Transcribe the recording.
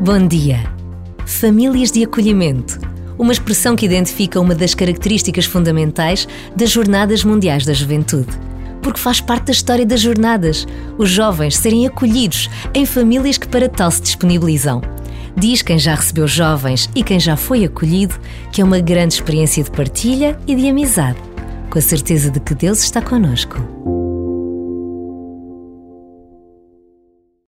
Bom dia. Famílias de acolhimento. Uma expressão que identifica uma das características fundamentais das Jornadas Mundiais da Juventude. Porque faz parte da história das jornadas, os jovens serem acolhidos em famílias que para tal se disponibilizam. Diz quem já recebeu jovens e quem já foi acolhido que é uma grande experiência de partilha e de amizade, com a certeza de que Deus está conosco.